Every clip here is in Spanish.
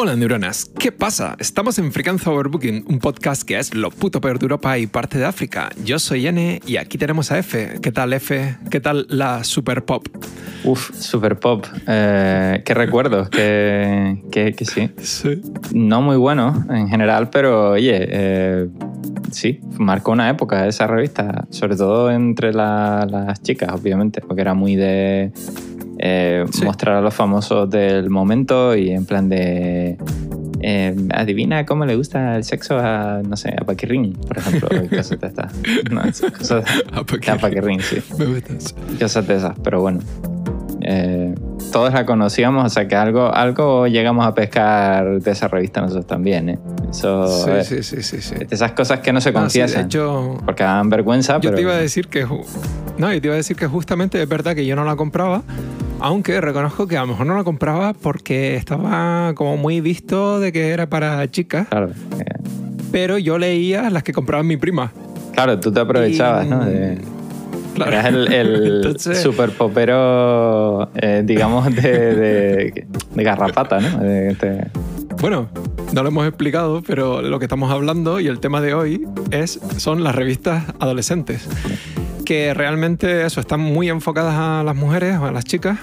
Hola neuronas, ¿qué pasa? Estamos en Frequenza Overbooking, un podcast que es lo puto peor de Europa y parte de África. Yo soy N y aquí tenemos a F. ¿Qué tal F? ¿Qué tal la super pop? Uf, super pop. Eh, qué recuerdos, que, que, que sí. Sí. No muy bueno en general, pero oye, eh, sí, marcó una época esa revista, sobre todo entre la- las chicas, obviamente, porque era muy de eh, Sí. mostrar a los famosos del momento y en plan de... eh, adivina cómo le gusta el sexo a, no sé, a Paquirrín, por ejemplo. cosas de estas. No, cosas, A Paquirrín. a Paquirrín, sí. Me gusta eso. cosas de esas, pero bueno. Eh, todos la conocíamos, o sea que algo, algo llegamos a pescar de esa revista nosotros también, ¿eh? Eso, Sí, eh, sí, sí, sí, sí. esas cosas que no se No, sí, confiesan, hecho, porque dan vergüenza, yo pero... te iba a decir que... No, yo te iba a decir que justamente es verdad que yo no la compraba, aunque reconozco que a lo mejor no la compraba porque estaba como muy visto de que era para chicas, Claro, eh, pero yo leía las que compraba mi prima. claro, tú te aprovechabas, Y- ¿no? De- Claro. Eras el, el Entonces- super popero, eh, digamos, de, de, de garrapata, ¿no? De- Bueno, no lo hemos explicado, pero lo que estamos hablando y el tema de hoy es, son las revistas adolescentes, que realmente eso, están muy enfocadas a las mujeres o a las chicas.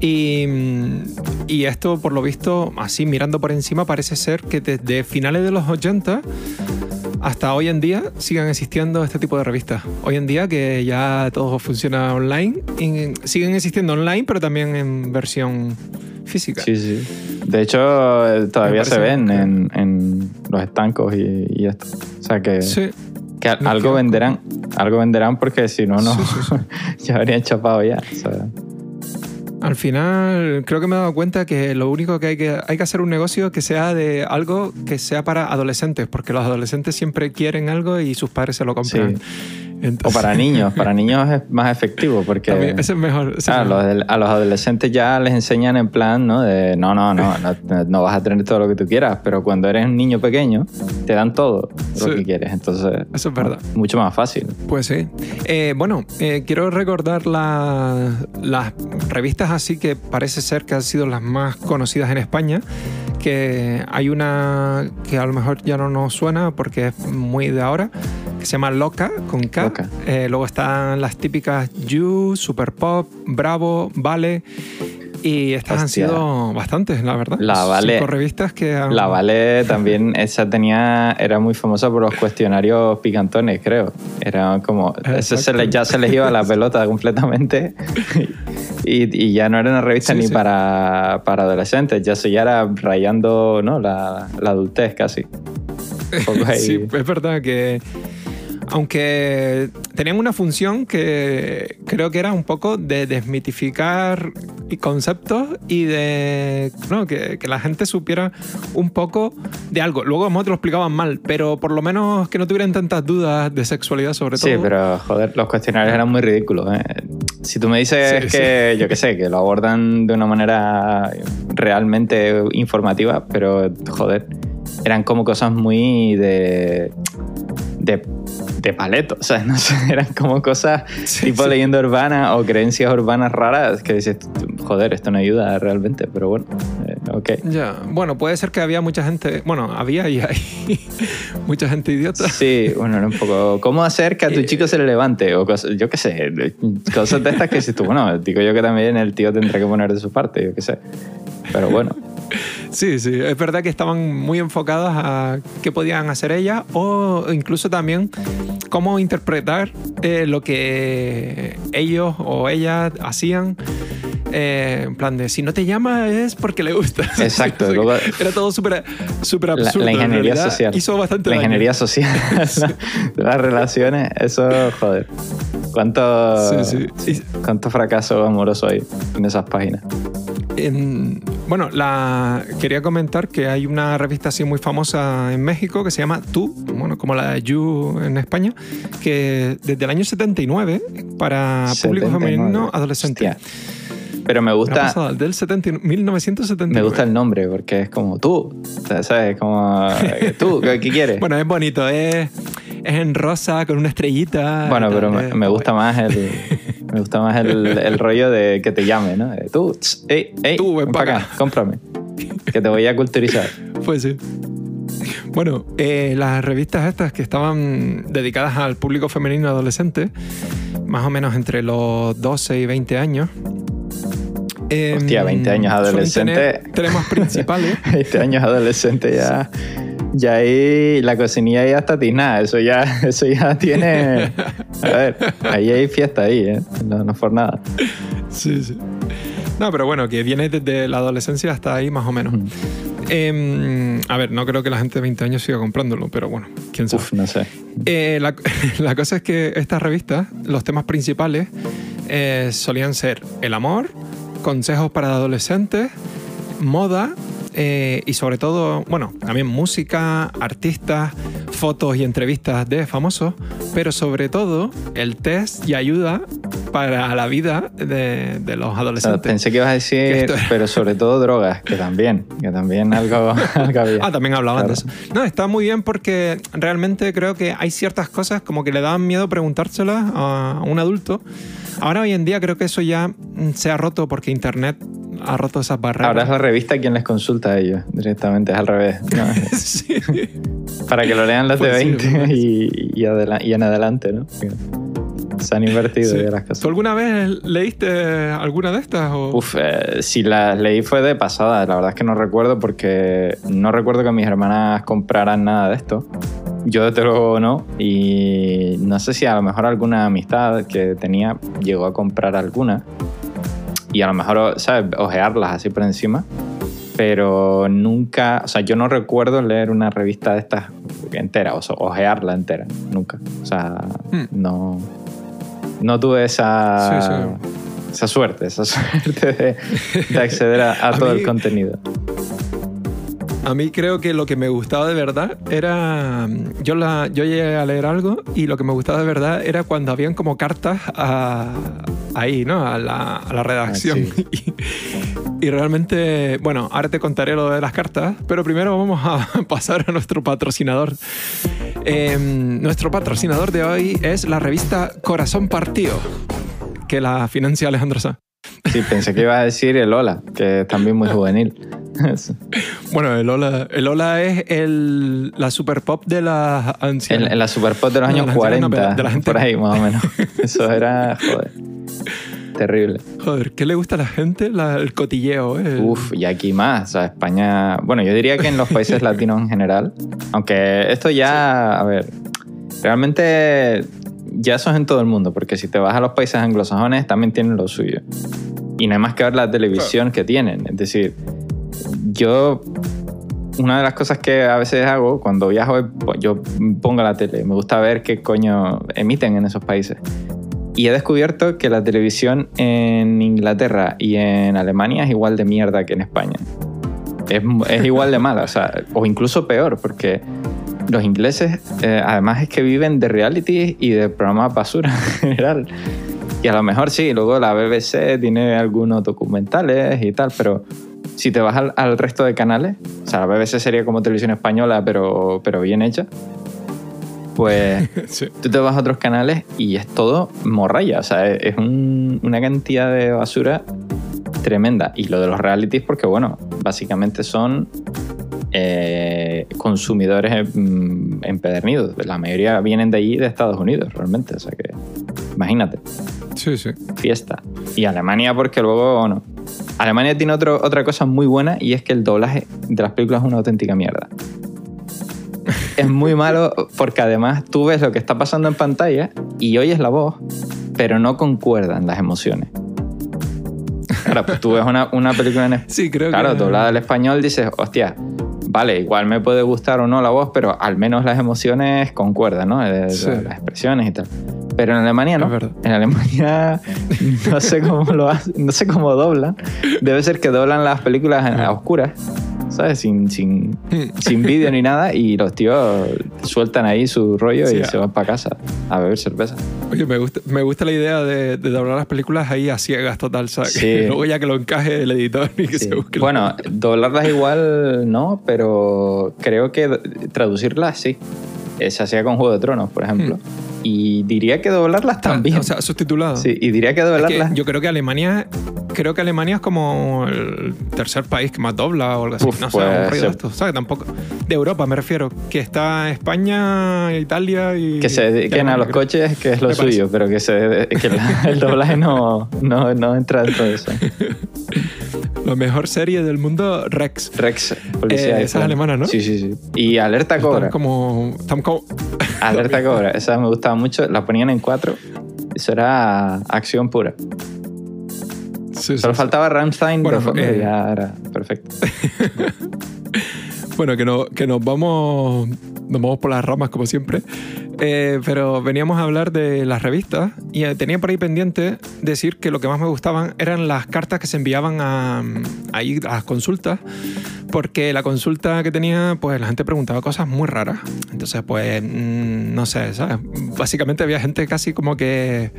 Y, y esto, por lo visto, así mirando por encima, parece ser que desde finales de los 80 hasta hoy en día sigan existiendo este tipo de revistas. Hoy en día que ya todo funciona online, y siguen existiendo online, pero también en versión física. Sí, sí. De hecho, eh, todavía se ven que- en, en los estancos y, y esto. O sea que... Sí. Que al- algo venderán, algo venderán porque si no, no, Sí, sí, ya habrían chapado ya. o sea, Al final, creo que me he dado cuenta que lo único que hay que hay que hacer un negocio que sea de algo que sea para adolescentes, porque los adolescentes siempre quieren algo y sus padres se lo compran. Sí. O para niños, para niños es más efectivo porque ese es mejor. ese es claro, mejor. los del- a los adolescentes ya les enseñan en plan, ¿no? De no, no, no, no, no vas a tener todo lo que tú quieras, pero cuando eres un niño pequeño te dan todo lo Sí. que quieres, entonces Eso es verdad. mucho más fácil. Pues sí. Eh, bueno, eh, quiero recordar la- las revistas así que parece ser que han sido las más conocidas en España. Que hay una que a lo mejor ya no nos suena porque es muy de ahora, que se llama Loca, con K. Loca. Eh, luego están las típicas You, Super Pop, Bravo, Vale. Y estas han sido bastantes, la verdad. La Vale- Cinco revistas que han... La Vale también, esa tenía, era muy famosa por los cuestionarios picantones, creo. Era como, ese se le- ya se les iba la pelota completamente y, y ya no era una revista Sí, ni sí. Para, para adolescentes, ya se ya era rayando ¿no? la, la adultez casi. Sí, es verdad que aunque tenían una función que creo que era un poco de desmitificar conceptos y de no, que, que la gente supiera un poco de algo. Luego a lo lo explicaban mal, pero por lo menos que no tuvieran tantas dudas de sexualidad sobre todo. Sí, pero joder, los cuestionarios eran muy ridículos. ¿eh? Si tú me dices Sí, que, yo qué sé, que lo abordan de una manera realmente informativa, pero joder, eran como cosas muy de. De, de paleto. O sea, no sé, eran como cosas Sí, tipo sí. leyenda urbana o creencias urbanas raras que dices, joder, esto no ayuda realmente, pero bueno, eh, ok. Ya, bueno, puede ser que había mucha gente, bueno, había y hay mucha gente idiota. Sí, bueno, era un poco. ¿Cómo hacer que a tu Eh, chico se le levante? O cosas, yo qué sé, cosas de estas que dices tú, bueno, digo yo que también el tío tendrá que poner de su parte, yo qué sé. Pero bueno, Sí, sí, es verdad que estaban muy enfocadas a qué podían hacer ellas o incluso también cómo interpretar eh, lo que ellos o ellas hacían. eh, en plan de, si no te llama es porque le gusta. Exacto, Era todo súper la, absurdo. la en ingeniería social. Hizo bastante La daño. ingeniería social, las relaciones, eso, joder. ¿Cuánto, Sí, sí. cuánto fracaso amoroso hay en esas páginas? En- bueno, la, quería comentar que hay una revista así muy famosa en México que se llama Tú, bueno, como la de You en España, que desde el año 79 para público 79. femenino adolescente. Hostia. Pero me gusta, pasada, del 70 1979. me gusta el nombre porque es como tú, o sea, ¿sabes? Como tú, ¿qué quieres? Bueno, es bonito, es, es en rosa con una estrellita. Bueno, pero me, me gusta más el me gusta más el, el rollo de que te llame, ¿no? Tú, tss, ey, ey, Tú, ven ven pa' para acá. acá, cómprame. que te voy a culturizar. Pues sí. Bueno, eh, las revistas estas que estaban dedicadas al público femenino adolescente, más o menos entre los 12 y 20 años. em, Hostia, 20 años adolescente. tener Temas principales. 20 años adolescente ya. Ya ahí la cocinilla ya está tiznada. Eso ya, eso ya tiene. A ver, ahí hay fiesta ahí, ¿eh? No, no es por nada. Sí, sí. No, pero bueno, que viene desde la adolescencia hasta ahí más o menos. Mm. Em, a ver, no creo que la gente de 20 años siga comprándolo, pero bueno, quién sabe. Uf, no sé. Eh, la, la cosa es que estas revistas, los temas principales eh, solían ser el amor, consejos para adolescentes, moda eh, y sobre todo, bueno, también música, artistas, fotos y entrevistas de famosos, pero sobre todo el test y ayuda para la vida de, de los adolescentes. pensé que ibas a decir, pero sobre todo drogas, que también, que también algo, algo había. Ah, también hablaban Claro. de eso. No, está muy bien porque realmente creo que hay ciertas cosas como que le daban miedo preguntárselas a un adulto. Ahora hoy en día creo que eso ya se ha roto porque Internet ha roto esas barreras. Ahora es la revista quien les consulta a ellos, directamente, es al revés. No, sí. para que lo lean los Pues de sí, 20 pues. y, y, adela- y en adelante, ¿no? Se han invertido Sí. ya las cosas. ¿Tú alguna vez leíste alguna de estas? O... Uf, eh, si las leí fue de pasada, la verdad es que no recuerdo porque no recuerdo que mis hermanas compraran nada de esto. Yo desde luego no y no sé si a lo mejor alguna amistad que tenía llegó a comprar alguna y a lo mejor, ¿sabes? Ojearlas así por encima. Pero nunca, o sea, yo no recuerdo leer una revista de estas entera, o sea, ojearla entera, nunca. O sea, Hmm. no, no tuve esa, Sí, sí. esa suerte, esa suerte de, de acceder a, a A todo mí- el contenido. A mí creo que lo que me gustaba de verdad era... Yo, la, yo llegué a leer algo y lo que me gustaba de verdad era cuando habían como cartas a- ahí, ¿no? A la, a la redacción. Ah, y, y realmente, bueno, ahora te contaré lo de las cartas, pero primero vamos a pasar a nuestro patrocinador. Eh, nuestro patrocinador de hoy es la revista Corazón Partido, que la financia Alejandro Sá. Sí, pensé que ibas a decir el Ola, que es también muy juvenil. Bueno, el Ola, el Ola es el, la super pop de las ancianas. en la Superpop de los No, años la gente no, 40, pero de la gente- por ahí más o menos. Eso era, joder, terrible. Joder, ¿qué le gusta a la gente? La- el cotilleo, ¿eh? El- Uf, y aquí más. O sea, España. Bueno, yo diría que en los países latinos en general. Aunque esto ya. A ver. Realmente. Ya eso es en todo el mundo. Porque si te vas a los países anglosajones, también tienen lo suyo. Y no hay más que ver la televisión que tienen. Es decir, yo. Una de las cosas que a veces hago cuando viajo, pues, yo pongo la tele. Me gusta ver qué coño emiten en esos países. Y he descubierto que la televisión en Inglaterra y en Alemania es igual de mierda que en España. Es, es igual de mala, o incluso peor, porque los ingleses eh, además es que viven de reality y de programas basura en general. Y a lo mejor sí, luego la BBC tiene algunos documentales y tal, pero si te vas al, al resto de canales, o sea, la BBC sería como televisión española, pero, pero bien hecha, pues Sí. tú te vas a otros canales y es todo morralla. O sea, es un- una cantidad de basura tremenda. Y lo de los realities, porque bueno, básicamente son eh, consumidores mm, empedernidos. La mayoría vienen de allí, de Estados Unidos, realmente. O sea que, imagínate, Sí, sí. fiesta. Y Alemania, porque luego no. Alemania tiene otro- otra cosa muy buena y es que el doblaje de las películas es una auténtica mierda. Es muy malo porque además tú ves lo que está pasando en pantalla y oyes la voz, pero no concuerdan las emociones. Claro, pues tú ves una, una película en Sí, creo Claro, que... doblada al español dices, hostia, vale, igual me puede gustar o no la voz, pero al menos las emociones concuerdan, ¿no? Eh, Sí. Las expresiones y tal. Pero en Alemania no. En Alemania no sé cómo lo hacen, no sé cómo doblan. Debe ser que doblan las películas a oscuras, ¿sabes? Sin, sin, Hmm. sin vídeo ni nada y los tíos sueltan ahí su rollo Sí, y se van para casa a beber cerveza. Oye, me gusta, me gusta la idea de, de doblar las películas ahí a ciegas total, ¿sabes? Sí. Luego ya que lo encaje el editor y que Sí. se busque. la- Bueno, doblarlas igual no, pero creo que traducirlas sí. Eh, Se hacía con Juego de Tronos, por ejemplo. Y diría que doblarlas también. O sea, subtitulado. Sí, y diría que Es que doblarlas. yo creo que Alemania creo que Alemania es como el tercer país que más dobla o algo así. Uf, no sé, pues, un rollo sí. de esto. ¿Sabes? Tampoco. De Europa me refiero. Que está España, Italia y. que se dediquen a los creo. coches, que es lo Me parece. suyo, pero que, se, que el doblaje no, no, no entra dentro de eso. La mejor serie del mundo, Rex. Rex, policía. Eh, esa es alemana, ¿no? Sí, sí, sí. Y Alerta Están Cobra. como. Están como. Alerta Cobra, esa me gustaba mucho. La ponían en cuatro. Eso era acción pura. Sí, sí, Solo sí. faltaba Rammstein Bueno, de fondo eh, ya era perfecto. Bueno, que, no, que nos vamos nos vamos por las ramas como siempre. Eh, pero veníamos a hablar de las revistas y eh, tenía por ahí pendiente decir que lo que más me gustaban eran las cartas que se enviaban a, ahí a las consultas, porque la consulta que tenía, pues la gente preguntaba cosas muy raras. Entonces, pues, mm, no sé, ¿sabes? Básicamente había gente casi como que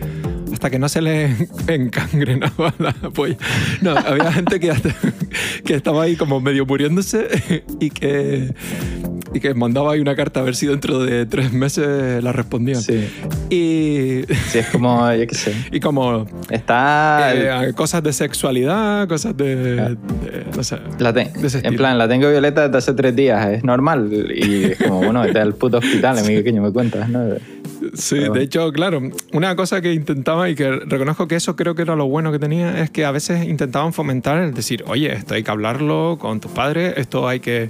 hasta que no se le encangrenaba la polla. No, había gente que, que estaba ahí como medio muriéndose y que, y que mandaba ahí una carta a ver si dentro de tres meses la respondían. Sí. Y, Sí, es como, yo qué sé. y como Está. eh, cosas de sexualidad, cosas de, de- no sé. La te- de en plan, la tengo violeta desde hace tres días, es normal. Y es como, bueno, vete al puto hospital, amigo pequeño, me cuentas, ¿no? Sí, Pero- de hecho, claro, una cosa que intentaba y que reconozco que eso creo que era lo bueno que tenía es que a veces intentaban fomentar el decir, oye, esto hay que hablarlo con tus padres, esto hay que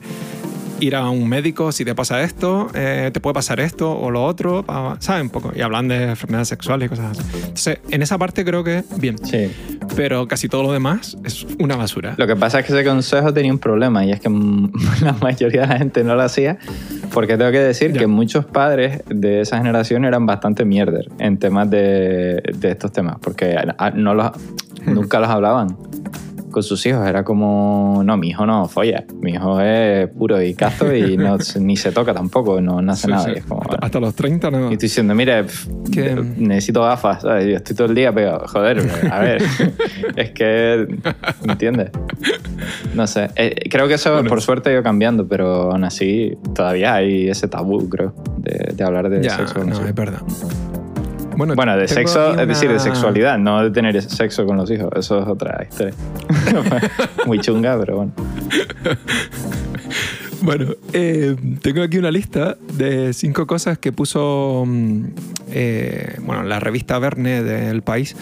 ir a un médico si te pasa esto, eh, te puede pasar esto o lo otro, ¿sabes? Un poco. Y hablan de enfermedades sexuales y cosas así. Entonces, en esa parte creo que bien, Sí. pero casi todo lo demás es una basura. Lo que pasa es que ese consejo tenía un problema y es que la mayoría de la gente no lo hacía porque tengo que decir Ya. que muchos padres de esa generación eran bastante mierder en temas de, de estos temas porque no los, nunca los hablaban con sus hijos. Era como, no, mi hijo no folla, mi hijo es puro y casto y no, ni se toca tampoco, no, no hace Sí, nada. sí. Y es como, hasta, bueno. hasta los 30 no. Y estoy diciendo, mire, pf, Que- necesito gafas, ¿sabes? Yo estoy todo el día pegado. Joder, a ver, es que, ¿entiendes? No sé, Eh, creo que eso Bueno. por suerte ha ido cambiando, pero aún así todavía hay ese tabú, creo, de, de hablar de ya, sexo. no, es verdad. Bueno, Bueno, de sexo, es decir, de sexualidad, no de tener sexo con los hijos. Eso es otra historia. Muy chunga, pero bueno. Bueno, eh, tengo aquí una lista de cinco cosas que puso mm, eh, bueno, la revista Verne del país,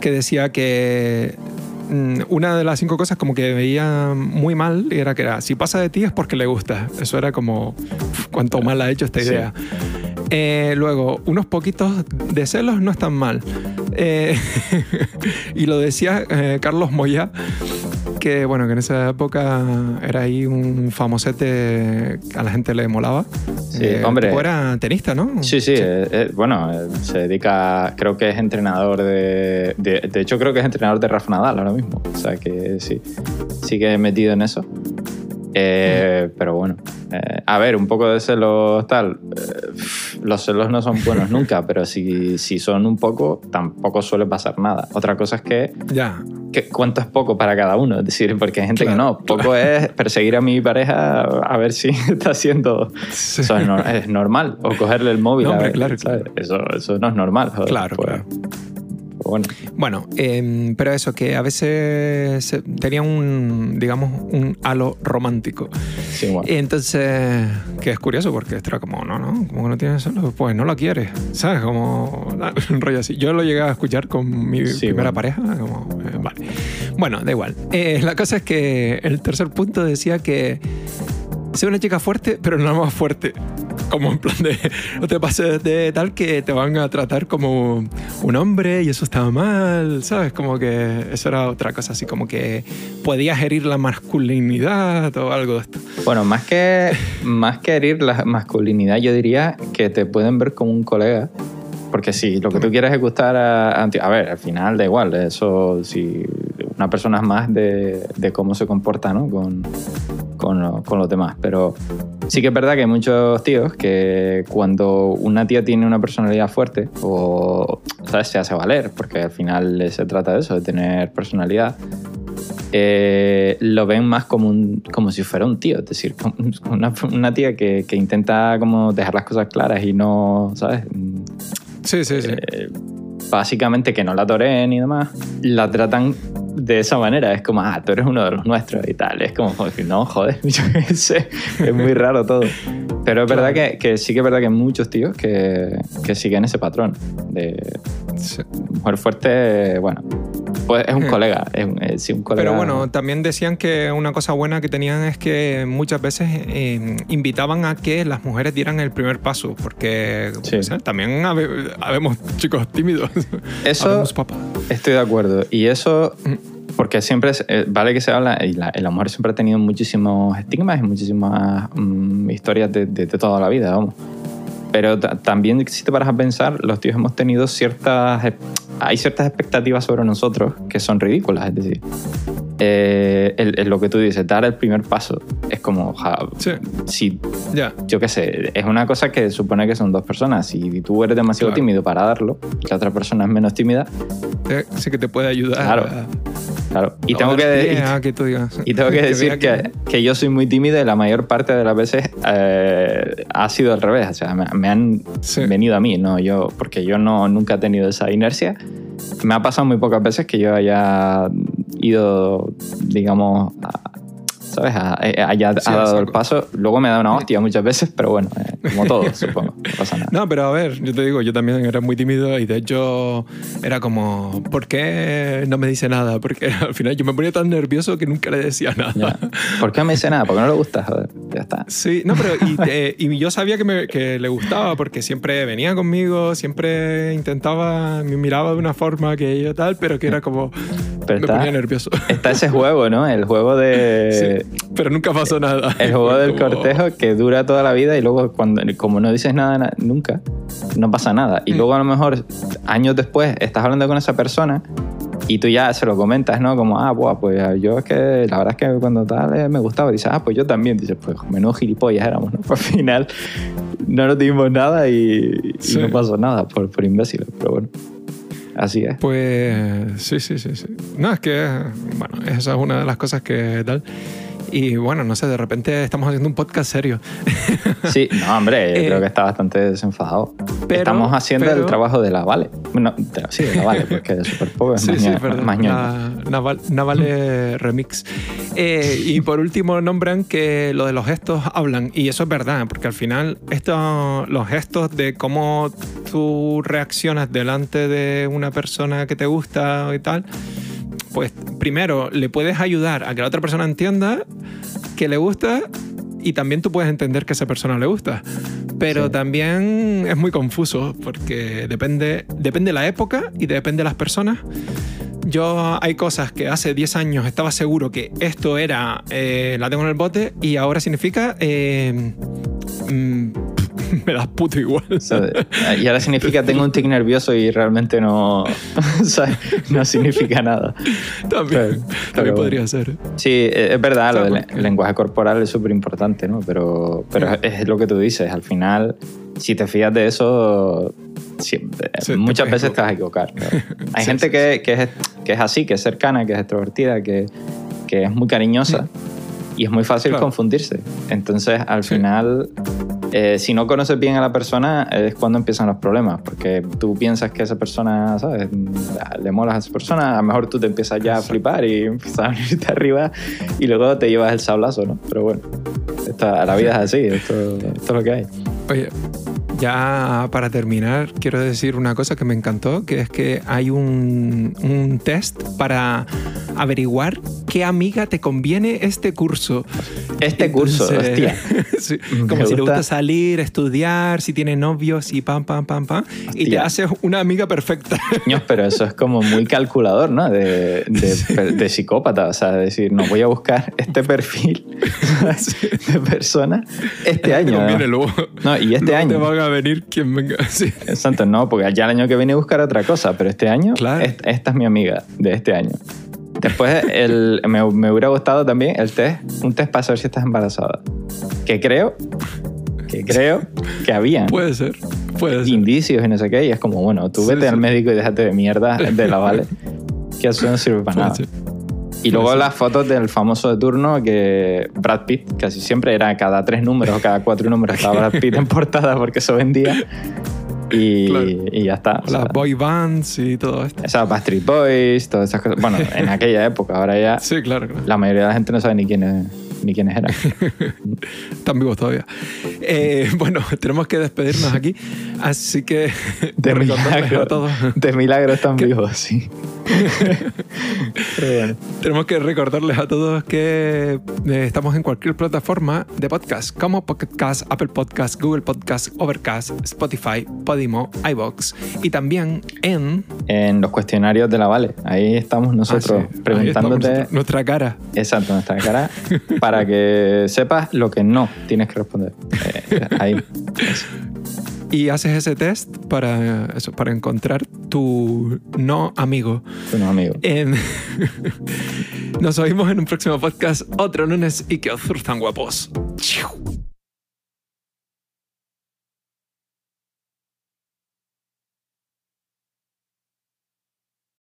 que decía que mm, una de las cinco cosas como que veía muy mal era que era, si pasa de ti es porque le gusta. Eso era como, cuánto mal ha hecho esta Sí. Eh, luego, unos poquitos de celos no están mal. Eh, y lo decía eh, Carlos Moya, que bueno, que en esa época era ahí un famosete que a la gente le molaba. Sí, hombre. era tenista, ¿no? Sí, sí, bueno, se dedica, creo que es entrenador de, de, de hecho creo que es entrenador de Rafa Nadal ahora mismo, o sea que sí, sigue metido en eso. Eh, pero bueno, eh, a ver, un poco de celos tal, eh, los celos no son buenos nunca, pero si, si son un poco, tampoco suele pasar nada. Otra cosa es que, Ya. que cuánto es poco para cada uno, es decir, porque hay gente Claro, que no, poco es perseguir a mi pareja a ver si está haciendo Sí. eso es, nor- es normal. O cogerle el móvil. No, a hombre, ver, claro, ¿sabes? claro. Eso, eso no es normal. joder. Claro, Pues- claro. Bueno, Bueno, eh, pero eso, que a veces tenía un, digamos, un halo romántico. sí, bueno. Entonces, que es curioso porque esto era como, no, no, como que no tienes solo, pues no lo quieres, ¿sabes? Como un rollo así. Yo lo llegué a escuchar con mi Sí, primera bueno. pareja, como, eh, vale. Bueno, da igual. Eh, la cosa es que el tercer punto decía que sea una chica fuerte, pero no más fuerte. Como en plan de, no te pases de tal que te van a tratar como un hombre y eso estaba mal, ¿sabes? Como que eso era otra cosa, así como que podías herir la masculinidad o algo de esto. Bueno, más que, más que herir la masculinidad, yo diría que te pueden ver como un colega. Porque si lo que tú quieres es gustar a, a ti- a ver, al final da igual, eso si una persona es más de, de cómo se comporta ¿no? con, con, lo- con los demás. Pero sí que es verdad que hay muchos tíos que cuando una tía tiene una personalidad fuerte o ¿sabes? se hace valer, porque al final se trata de eso, de tener personalidad, eh, lo ven más como, un, como si fuera un tío, es decir, una, una tía que, que intenta como dejar las cosas claras y no, ¿sabes? Sí, sí, sí. eh, básicamente que no la toreen y demás, la tratan de esa manera. Es como, ah, tú eres uno de los nuestros y tal. Es como, no, joder, yo qué sé. Es muy raro todo. Pero es verdad que, que sí que es verdad que hay muchos tíos que, que siguen ese patrón de Sí. mujer fuerte, bueno, pues es un Hmm. colega, es, sí, un colega. Pero bueno, también decían que una cosa buena que tenían es que muchas veces eh, invitaban a que las mujeres dieran el primer paso, porque Sí. también habe- habemos chicos tímidos. Eso- Habemos papá. Estoy de acuerdo. Y eso, Mm. porque siempre, eh, vale que se habla, y la, la mujer siempre ha tenido muchísimos estigmas y muchísimas mm, historias de, de- de toda la vida, vamos. Pero ta- también, si te paras a pensar, los tíos hemos tenido ciertas... eh, Hay ciertas expectativas sobre nosotros que son ridículas, es decir... eh, el- el- lo que tú dices, dar el primer paso, es como, ja, Sí, si ya. yo qué sé, es una cosa que supone que son dos personas. Si tú eres demasiado Claro. tímido para darlo la otra persona es menos tímida, Eh, sí que te puede ayudar. Claro. a- claro. Y tengo, que, a que tú digas. y tengo que decir que, que yo soy muy tímido y la mayor parte de las veces eh, ha sido al revés. O sea, me, me han Sí. venido a mí, no yo, porque yo no, nunca he tenido esa inercia. Me ha pasado muy pocas veces que yo haya ido, digamos, a- ¿sabes? A- eh, haya Sí, ha dado el paso. Luego me da una hostia muchas veces, pero bueno, eh, como todo, supongo. No pasa nada. No, pero a ver, yo te digo, yo también era muy tímido y de hecho era como, ¿por qué no me dice nada? Porque al final yo me ponía tan nervioso que nunca le decía nada. Ya. ¿Por qué me dice nada? Porque no le gusta, joder. Ya está. Sí, no, pero y, eh, y yo sabía que, me- que le gustaba porque siempre venía conmigo, siempre intentaba, me miraba de una forma que yo tal, pero que era como, Pero me está- ponía nervioso. Está ese juego, ¿no? El juego de... Sí, pero nunca pasó nada. El juego del Como- cortejo que dura toda la vida y luego cuando como no dices nada na- nunca, no pasa nada. Y Mm. luego a lo mejor años después estás hablando con esa persona y tú ya se lo comentas, ¿no? Como, ah, buah, pues yo es que la verdad es que cuando tal eh, me gustaba. Dices, ah, pues yo también. Dices, pues menudo gilipollas éramos, ¿no? Pues al final no nos dimos nada y, y Sí. no pasó nada por, por imbéciles. Pero bueno, así es. Pues sí, sí, sí, sí. No, es que, bueno, esa es una de las cosas que tal. Y bueno, no sé, de repente estamos haciendo un podcast serio. Sí, no, hombre, yo Eh, creo que está bastante desenfadado. pero- Estamos haciendo pero- el trabajo de la Vale. No, de- sí, de la Vale, porque es súper pobre. Sí, sí, perdón. Más ñoño. Na- Naval, Navale Remix. Eh, y por último nombran que lo de los gestos hablan. Y eso es verdad, porque al final esto, los gestos de cómo tú reaccionas delante de una persona que te gusta y tal, pues primero le puedes ayudar a que la otra persona entienda que le gusta y también tú puedes entender que a esa persona le gusta. Pero Sí. también es muy confuso porque depende, depende de la época y depende de las personas. Yo hay cosas que hace 10 años estaba seguro que esto era, eh, la tengo en el bote y ahora significa, eh, mm, me das puto igual. Y ahora significa tengo un tic nervioso y realmente no, no significa nada. también pero también bueno. podría ser. Sí, es verdad, sea, lo del lenguaje corporal es súper importante, ¿no? Pero, pero es lo que tú dices, al final, si te fías de eso, sí, Sí, te muchas puedes veces te vas a equivocar. Hay Sí, gente sí, que, que es, que es así, que es cercana, que es extrovertida, que, que es muy cariñosa y es muy fácil Claro. confundirse. Entonces, al Sí. final, eh, si no conoces bien a la persona, es cuando empiezan los problemas, porque tú piensas que esa persona, ¿sabes? Le molas a esa persona, a lo mejor tú te empiezas ya a flipar y empiezas a venirte arriba y luego te llevas el sablazo, ¿no? Pero bueno, esta- la vida es así, esto, esto es lo que hay. Oye, ya para terminar, quiero decir una cosa que me encantó, que es que hay un, un test para averiguar qué amiga te conviene este curso. Este curso, Entonces, hostia. sí, Me como si le gusta. salir, estudiar, si tiene novios y pam, pam, pam, pam. Y te Hostia. haces una amiga perfecta. Coño, pero eso es como muy calculador, ¿no? De, de, de psicópata. O sea, decir, no voy a buscar este perfil de persona este Te año. conviene ¿no? luego. No, y este año. te van a venir quien venga. Sí. Exacto, no, porque ya el año que viene buscar otra cosa, pero este año, Claro. est- esta es mi amiga de este año. Después el, me, me hubiera gustado también el test, un test para saber si estás embarazada. Que creo, que creo que había Puede ser. Puede ser. indicios y no sé qué, y es como, bueno, tú vete sí. al médico y déjate de mierda de la vale, que eso no sirve para nada. ser. Y luego las fotos del famoso de turno que Brad Pitt, casi siempre era cada tres números o cada cuatro números estaba Brad Pitt en portada porque eso vendía. y, Claro. y ya está. O sea, Las boy bands y todo esto. esas Backstreet Boys, todas esas cosas. Bueno, en aquella época, ahora ya Sí, claro, claro. la mayoría de la gente no sabe ni quiénes, ni quiénes eran. Están vivos todavía. Eh, bueno, tenemos que despedirnos aquí. Así que De recordarles a milagro. todos. De milagro están vivos, sí. Pero bueno. Tenemos que recordarles a todos que eh, estamos en cualquier plataforma de podcast, como Pocket Cast, Apple Podcast, Google Podcast, Overcast, Spotify, Podimo, iBox y también en En los cuestionarios de la Vale, ahí estamos nosotros Ah, sí, ahí estamos preguntándote nuestra cara. exacto nuestra cara para que sepas lo que no tienes que responder. Eh, ahí. Eso. Y haces ese test para, eso, para encontrar tu no amigo. Bueno, amigo. En- Nos oímos en un próximo podcast otro lunes y que os tan guapos.